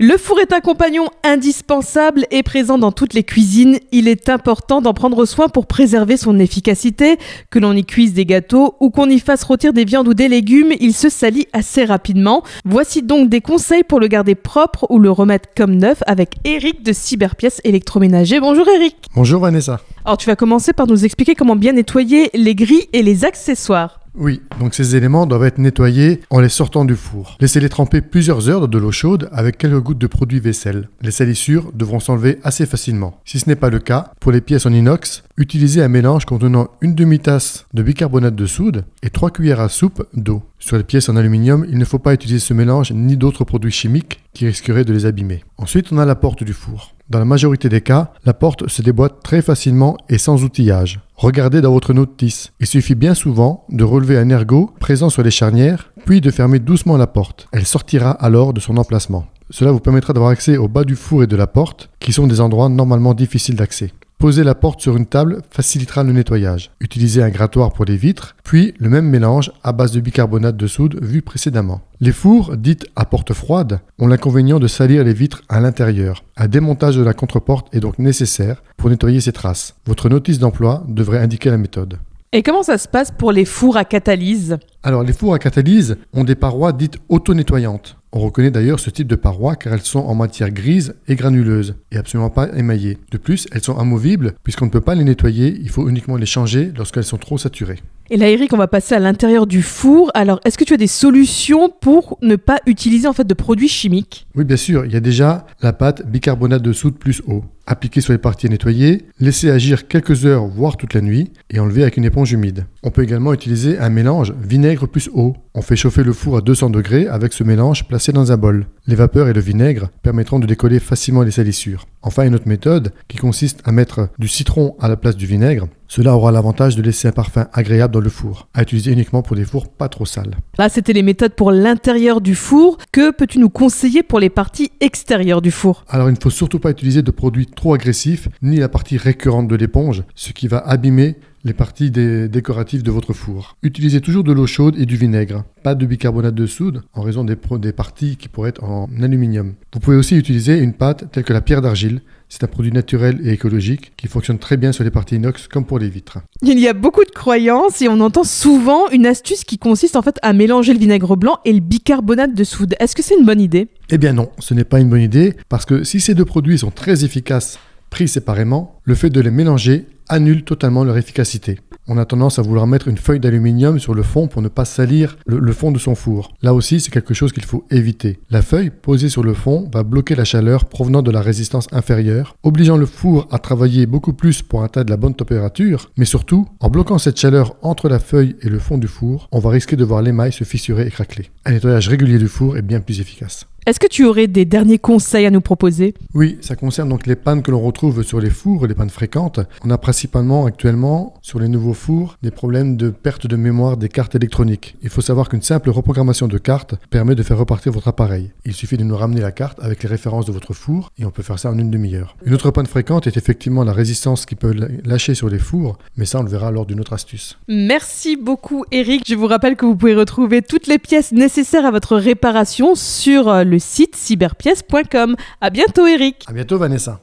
Le four est un compagnon indispensable et présent dans toutes les cuisines. Il est important d'en prendre soin pour préserver son efficacité. Que l'on y cuise des gâteaux ou qu'on y fasse rôtir des viandes ou des légumes, il se salit assez rapidement. Voici donc des conseils pour le garder propre ou le remettre comme neuf avec Eric de Cyberpièces électroménager. Bonjour Eric. Bonjour Vanessa. Alors tu vas commencer par nous expliquer comment bien nettoyer les grilles et les accessoires. Oui, donc ces éléments doivent être nettoyés en les sortant du four. Laissez-les tremper plusieurs heures dans de l'eau chaude avec quelques gouttes de produit vaisselle. Les salissures devront s'enlever assez facilement. Si ce n'est pas le cas, pour les pièces en inox, utilisez un mélange contenant une demi-tasse de bicarbonate de soude et 3 cuillères à soupe d'eau. Sur les pièces en aluminium, il ne faut pas utiliser ce mélange ni d'autres produits chimiques qui risqueraient de les abîmer. Ensuite, on a la porte du four. Dans la majorité des cas, la porte se déboîte très facilement et sans outillage. Regardez dans votre notice. Il suffit bien souvent de relever un ergot présent sur les charnières, puis de fermer doucement la porte. Elle sortira alors de son emplacement. Cela vous permettra d'avoir accès au bas du four et de la porte, qui sont des endroits normalement difficiles d'accès. Poser la porte sur une table facilitera le nettoyage. Utilisez un grattoir pour les vitres, puis le même mélange à base de bicarbonate de soude vu précédemment. Les fours, dites à porte froide, ont l'inconvénient de salir les vitres à l'intérieur. Un démontage de la contreporte est donc nécessaire pour nettoyer ces traces. Votre notice d'emploi devrait indiquer la méthode. Et comment ça se passe pour les fours à catalyse? Alors les fours à catalyse ont des parois dites auto-nettoyantes. On reconnaît d'ailleurs ce type de parois car elles sont en matière grise et granuleuse et absolument pas émaillées. De plus, elles sont amovibles puisqu'on ne peut pas les nettoyer, il faut uniquement les changer lorsqu'elles sont trop saturées. Et là, Eric, on va passer à l'intérieur du four. Alors, est-ce que tu as des solutions pour ne pas utiliser en fait de produits chimiques? Oui, bien sûr. Il y a déjà la pâte bicarbonate de soude plus eau. Appliquer sur les parties nettoyées, laisser agir quelques heures, voire toute la nuit, et enlever avec une éponge humide. On peut également utiliser un mélange vinaigre plus eau. On fait chauffer le four à 200 degrés avec ce mélange placé dans un bol. Les vapeurs et le vinaigre permettront de décoller facilement les salissures. Enfin, une autre méthode qui consiste à mettre du citron à la place du vinaigre. Cela aura l'avantage de laisser un parfum agréable dans le four, à utiliser uniquement pour des fours pas trop sales. Là, c'était les méthodes pour l'intérieur du four. Que peux-tu nous conseiller pour les parties extérieures du four? Alors, il ne faut surtout pas utiliser de produits trop agressifs, ni la partie récurrente de l'éponge, ce qui va abîmer les parties décoratives de votre four. Utilisez toujours de l'eau chaude et du vinaigre, pas de bicarbonate de soude en raison des, des parties qui pourraient être en aluminium. Vous pouvez aussi utiliser une pâte telle que la pierre d'argile. C'est un produit naturel et écologique qui fonctionne très bien sur les parties inox comme pour les vitres. Il y a beaucoup de croyances et on entend souvent une astuce qui consiste en fait à mélanger le vinaigre blanc et le bicarbonate de soude. Est-ce que c'est une bonne idée? Eh bien non, ce n'est pas une bonne idée parce que si ces deux produits sont très efficaces pris séparément, le fait de les mélanger annule totalement leur efficacité. On a tendance à vouloir mettre une feuille d'aluminium sur le fond pour ne pas salir le, fond de son four. Là aussi, c'est quelque chose qu'il faut éviter. La feuille posée sur le fond va bloquer la chaleur provenant de la résistance inférieure, obligeant le four à travailler beaucoup plus pour atteindre la bonne température, mais surtout, en bloquant cette chaleur entre la feuille et le fond du four, on va risquer de voir l'émail se fissurer et craqueler. Un nettoyage régulier du four est bien plus efficace. Est-ce que tu aurais des derniers conseils à nous proposer? Oui, ça concerne donc les pannes que l'on retrouve sur les fours, les pannes fréquentes. On a principalement actuellement sur les nouveaux fours des problèmes de perte de mémoire des cartes électroniques. Il faut savoir qu'une simple reprogrammation de carte permet de faire repartir votre appareil. Il suffit de nous ramener la carte avec les références de votre four et on peut faire ça en une demi-heure. Une autre panne fréquente est effectivement la résistance qui peut lâcher sur les fours, mais ça on le verra lors d'une autre astuce. Merci beaucoup Eric. Je vous rappelle que vous pouvez retrouver toutes les pièces nécessaires à votre réparation sur le le site cyberpièce.com. À bientôt Eric. À bientôt Vanessa.